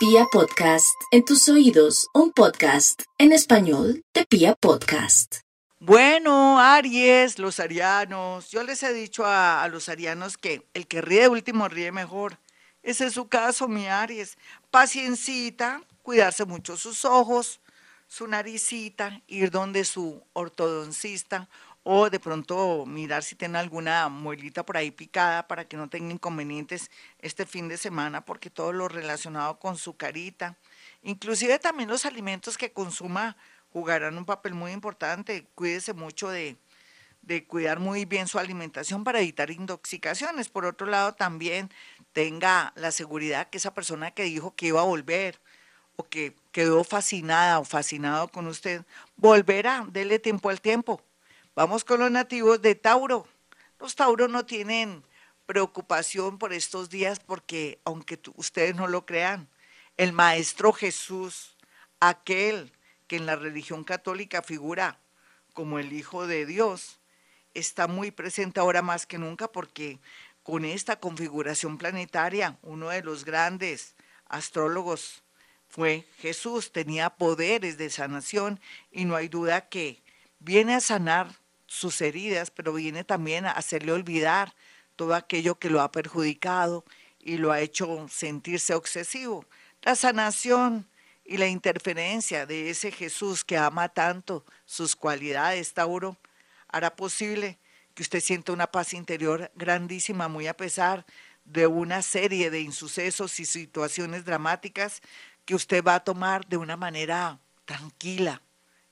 Pia Podcast, en tus oídos, un podcast en español de Pia Podcast. Bueno, Aries, los arianos, yo les he dicho a, a los arianos que el que ríe último ríe mejor. Ese es su caso, mi Aries. Paciencita, cuidarse mucho sus ojos, su naricita, ir donde su ortodoncista o de pronto mirar si tiene alguna muelita por ahí picada para que no tenga inconvenientes este fin de semana, porque todo lo relacionado con su carita, inclusive también los alimentos que consuma jugarán un papel muy importante. Cuídese mucho de, de cuidar muy bien su alimentación para evitar intoxicaciones. Por otro lado, también tenga la seguridad que esa persona que dijo que iba a volver o que quedó fascinada o fascinado con usted, volverá, dele tiempo al tiempo Vamos con los nativos de Tauro. Los Tauros no tienen preocupación por estos días porque, aunque ustedes no lo crean, el Maestro Jesús, aquel que en la religión católica figura como el Hijo de Dios, está muy presente ahora más que nunca porque con esta configuración planetaria, uno de los grandes astrólogos fue Jesús, tenía poderes de sanación y no hay duda que viene a sanar sus heridas, pero viene también a hacerle olvidar todo aquello que lo ha perjudicado y lo ha hecho sentirse obsesivo. La sanación y la interferencia de ese Jesús que ama tanto sus cualidades, Tauro, hará posible que usted sienta una paz interior grandísima, muy a pesar de una serie de insucesos y situaciones dramáticas que usted va a tomar de una manera tranquila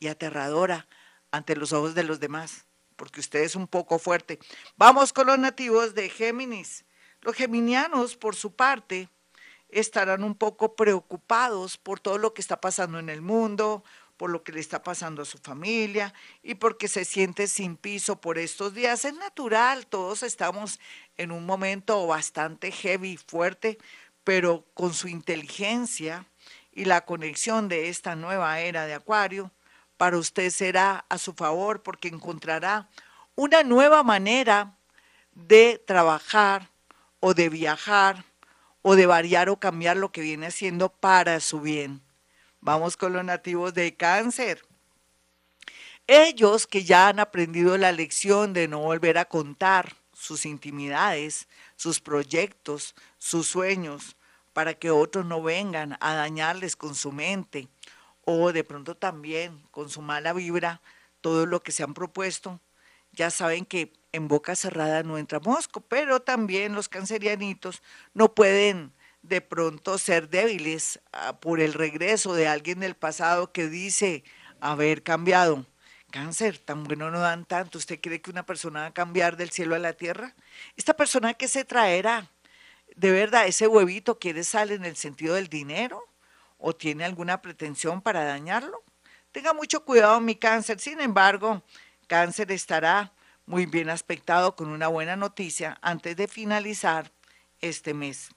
y aterradora ante los ojos de los demás, porque usted es un poco fuerte. Vamos con los nativos de Géminis. Los geminianos, por su parte, estarán un poco preocupados por todo lo que está pasando en el mundo, por lo que le está pasando a su familia y porque se siente sin piso por estos días. Es natural, todos estamos en un momento bastante heavy, fuerte, pero con su inteligencia y la conexión de esta nueva era de Acuario, para usted será a su favor porque encontrará una nueva manera de trabajar o de viajar o de variar o cambiar lo que viene haciendo para su bien. Vamos con los nativos de cáncer. Ellos que ya han aprendido la lección de no volver a contar sus intimidades, sus proyectos, sus sueños, para que otros no vengan a dañarles con su mente, o de pronto también con su mala vibra todo lo que se han propuesto. Ya saben que en boca cerrada no entra mosco, pero también los cancerianitos no pueden de pronto ser débiles ah, por el regreso de alguien del pasado que dice haber cambiado. Cáncer, tan bueno no dan tanto. ¿Usted cree que una persona va a cambiar del cielo a la tierra? Esta persona que se traerá, de verdad, ese huevito quiere salir en el sentido del dinero o tiene alguna pretensión para dañarlo. Tenga mucho cuidado mi cáncer. Sin embargo, cáncer estará muy bien aspectado con una buena noticia antes de finalizar este mes.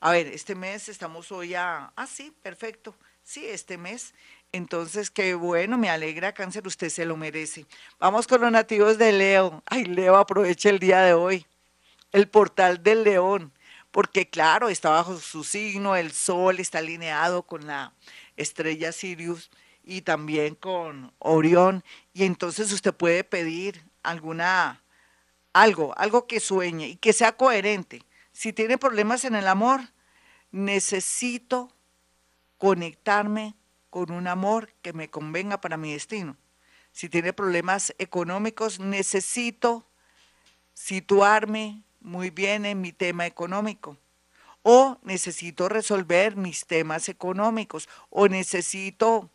A ver, este mes estamos hoy a... Ah, sí, perfecto. Sí, este mes. Entonces, qué bueno, me alegra, cáncer, usted se lo merece. Vamos con los nativos de Leo. Ay, Leo, aproveche el día de hoy. El portal del león porque claro, está bajo su signo, el sol está alineado con la estrella Sirius y también con Orión, y entonces usted puede pedir alguna algo, algo que sueñe y que sea coherente. Si tiene problemas en el amor, necesito conectarme con un amor que me convenga para mi destino. Si tiene problemas económicos, necesito situarme muy bien en mi tema económico. O necesito resolver mis temas económicos. O necesito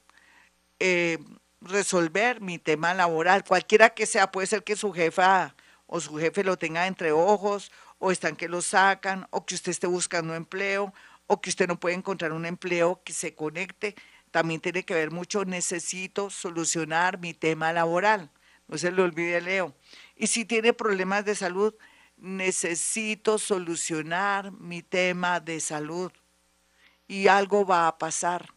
eh, resolver mi tema laboral. Cualquiera que sea, puede ser que su jefa o su jefe lo tenga entre ojos, o están que lo sacan, o que usted esté buscando empleo, o que usted no puede encontrar un empleo que se conecte. También tiene que ver mucho, necesito solucionar mi tema laboral. No se le olvide, Leo. Y si tiene problemas de salud, necesito solucionar mi tema de salud y algo va a pasar.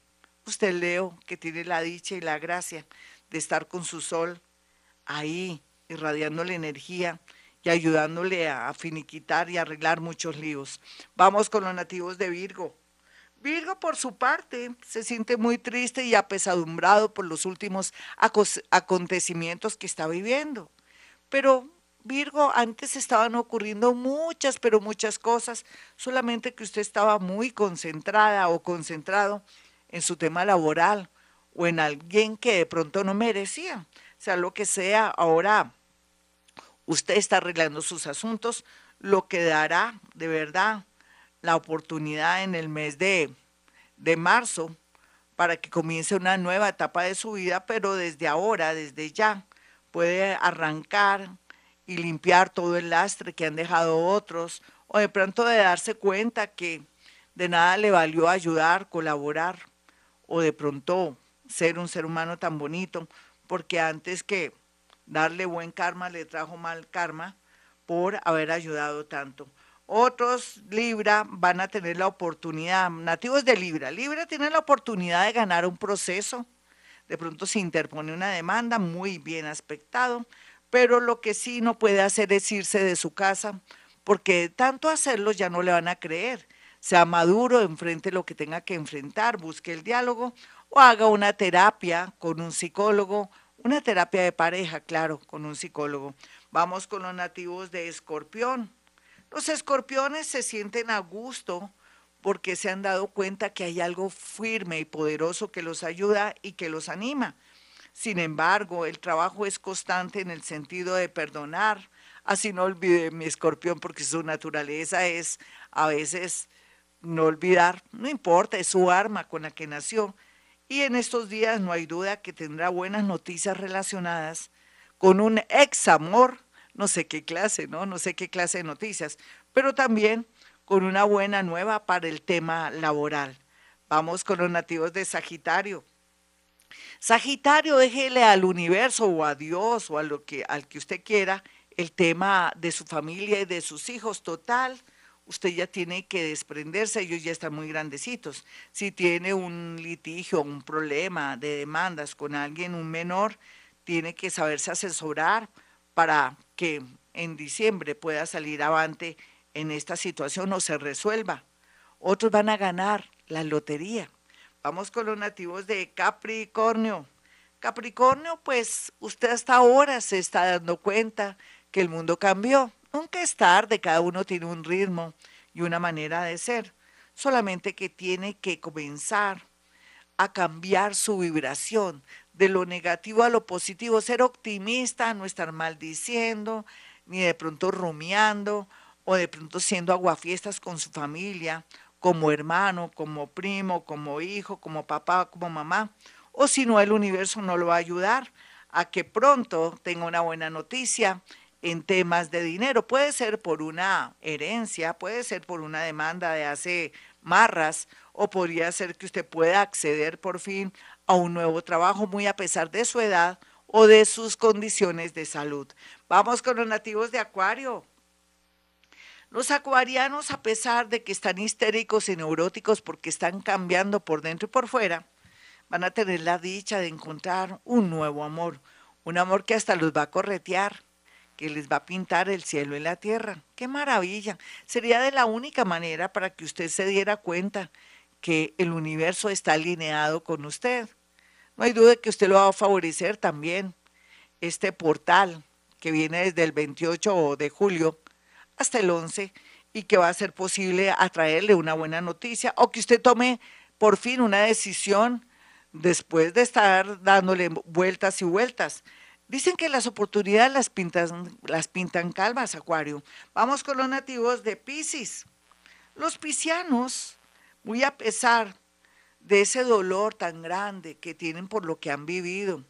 Usted, Leo, que tiene la dicha y la gracia de estar con su sol ahí, irradiándole energía y ayudándole a finiquitar y arreglar muchos líos. Vamos con los nativos de Virgo. Virgo, por su parte, se siente muy triste y apesadumbrado por los últimos acontecimientos que está viviendo. Pero Virgo, antes estaban ocurriendo muchas, pero muchas cosas, solamente que usted estaba muy concentrada o concentrado en su tema laboral o en alguien que de pronto no merecía. O sea, lo que sea, ahora usted está arreglando sus asuntos, lo que dará de verdad la oportunidad en el mes de, de marzo para que comience una nueva etapa de su vida, pero desde ahora, desde ya, puede arrancar y limpiar todo el lastre que han dejado otros, o de pronto de darse cuenta que de nada le valió ayudar, colaborar, o de pronto ser un ser humano tan bonito, porque antes que darle buen karma le trajo mal karma por haber ayudado tanto. Otros Libra van a tener la oportunidad, nativos de Libra, Libra tiene la oportunidad de ganar un proceso, de pronto se interpone una demanda, muy bien aspectado, pero lo que sí no puede hacer es irse de su casa, porque tanto hacerlo ya no le van a creer. Sea maduro, enfrente lo que tenga que enfrentar, busque el diálogo o haga una terapia con un psicólogo, una terapia de pareja, claro, con un psicólogo. Vamos con los nativos de Escorpión. Los escorpiones se sienten a gusto porque se han dado cuenta que hay algo firme y poderoso que los ayuda y que los anima. Sin embargo, el trabajo es constante en el sentido de perdonar. Así no olvide mi escorpión porque su naturaleza es a veces no olvidar, no importa, es su arma con la que nació. Y en estos días no hay duda que tendrá buenas noticias relacionadas con un ex amor no sé qué clase, ¿no? No sé qué clase de noticias, pero también con una buena nueva para el tema laboral. Vamos con los nativos de Sagitario. Sagitario, déjele al universo o a Dios o a lo que, al que usted quiera el tema de su familia y de sus hijos. Total, usted ya tiene que desprenderse, ellos ya están muy grandecitos. Si tiene un litigio, un problema de demandas con alguien, un menor, tiene que saberse asesorar para que en diciembre pueda salir avante en esta situación o se resuelva. Otros van a ganar la lotería. Vamos con los nativos de Capricornio. Capricornio, pues usted hasta ahora se está dando cuenta que el mundo cambió. Nunca es tarde, cada uno tiene un ritmo y una manera de ser. Solamente que tiene que comenzar a cambiar su vibración, de lo negativo a lo positivo, ser optimista, no estar maldiciendo, ni de pronto rumiando, o de pronto siendo aguafiestas con su familia, como hermano, como primo, como hijo, como papá, como mamá, o si no, el universo no lo va a ayudar a que pronto tenga una buena noticia en temas de dinero. Puede ser por una herencia, puede ser por una demanda de hace marras, o podría ser que usted pueda acceder por fin a un nuevo trabajo muy a pesar de su edad o de sus condiciones de salud. Vamos con los nativos de Acuario. Los acuarianos, a pesar de que están histéricos y neuróticos porque están cambiando por dentro y por fuera, van a tener la dicha de encontrar un nuevo amor, un amor que hasta los va a corretear, que les va a pintar el cielo y la tierra. ¡Qué maravilla! Sería de la única manera para que usted se diera cuenta que el universo está alineado con usted. No hay duda que usted lo va a favorecer también. Este portal que viene desde el 28 de julio hasta el 11 y que va a ser posible atraerle una buena noticia o que usted tome por fin una decisión después de estar dándole vueltas y vueltas. Dicen que las oportunidades las pintan, las pintan calvas, Acuario. Vamos con los nativos de Pisces. Los piscianos muy a pesar de ese dolor tan grande que tienen por lo que han vivido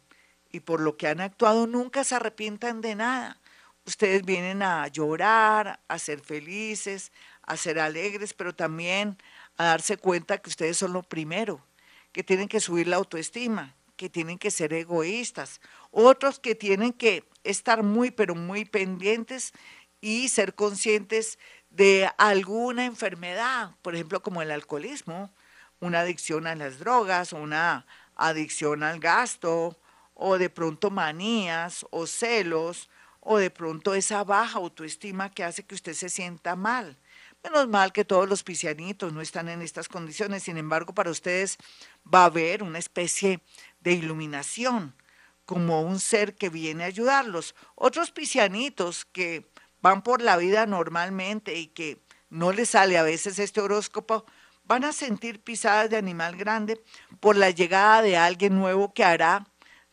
y por lo que han actuado, nunca se arrepientan de nada. Ustedes vienen a llorar, a ser felices, a ser alegres, pero también a darse cuenta que ustedes son lo primero, que tienen que subir la autoestima, que tienen que ser egoístas, otros que tienen que estar muy, pero muy pendientes y ser conscientes de alguna enfermedad, por ejemplo, como el alcoholismo, una adicción a las drogas, una adicción al gasto, o de pronto manías o celos, o de pronto esa baja autoestima que hace que usted se sienta mal. Menos mal que todos los piscianitos no están en estas condiciones, sin embargo, para ustedes va a haber una especie de iluminación, como un ser que viene a ayudarlos. Otros piscianitos que van por la vida normalmente y que no les sale a veces este horóscopo, van a sentir pisadas de animal grande por la llegada de alguien nuevo que hará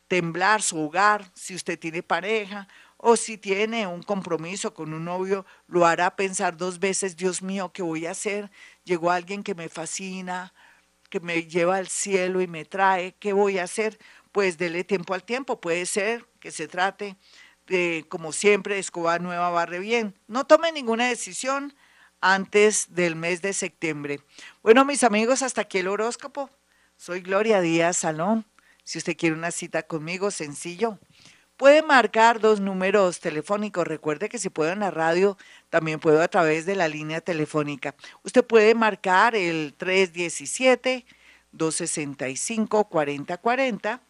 temblar su hogar, si usted tiene pareja o si tiene un compromiso con un novio, lo hará pensar dos veces, Dios mío, ¿qué voy a hacer? Llegó alguien que me fascina, que me lleva al cielo y me trae, ¿qué voy a hacer? Pues dele tiempo al tiempo, puede ser que se trate de, como siempre, escoba nueva barre bien. No tome ninguna decisión antes del mes de septiembre. Bueno, mis amigos, hasta aquí el horóscopo. Soy Gloria Díaz Salón. Si usted quiere una cita conmigo, sencillo, Puede marcar dos números telefónicos. Recuerde que si puedo en la radio, también puedo a través de la línea telefónica. Usted puede marcar el 317-265-4040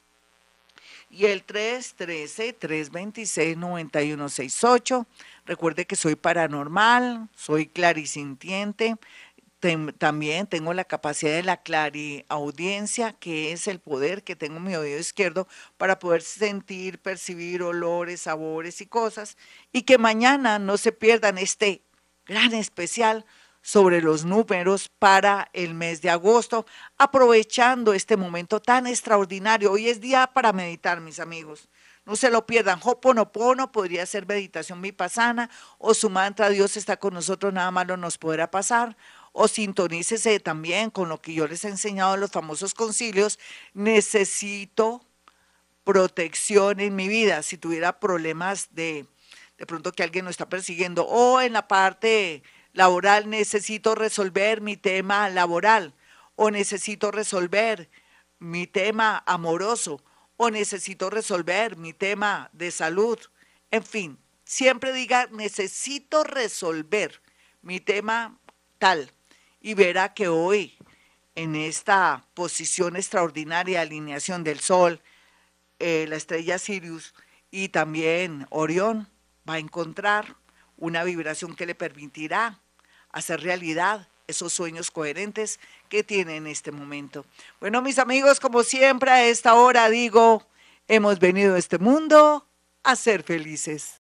y el 313-326-9168. Recuerde que soy paranormal, soy clarisintiente, también tengo la capacidad de la clariaudiencia, que es el poder que tengo en mi oído izquierdo para poder sentir, percibir olores, sabores y cosas. Y que mañana no se pierdan este gran especial sobre los números para el mes de agosto, aprovechando este momento tan extraordinario. Hoy es día para meditar, mis amigos. No se lo pierdan. Hoponopono podría ser meditación vipassana o su mantra Dios está con nosotros, nada malo nos podrá pasar o sintonícese también con lo que yo les he enseñado en los famosos concilios, necesito protección en mi vida. Si tuviera problemas de, de pronto que alguien nos está persiguiendo, o en la parte laboral necesito resolver mi tema laboral, o necesito resolver mi tema amoroso, o necesito resolver mi tema de salud. En fin, siempre diga, necesito resolver mi tema tal y verá que hoy, en esta posición extraordinaria alineación del Sol, eh, la estrella Sirius y también Orión, va a encontrar una vibración que le permitirá hacer realidad esos sueños coherentes que tiene en este momento. Bueno, mis amigos, como siempre a esta hora digo, hemos venido a este mundo a ser felices.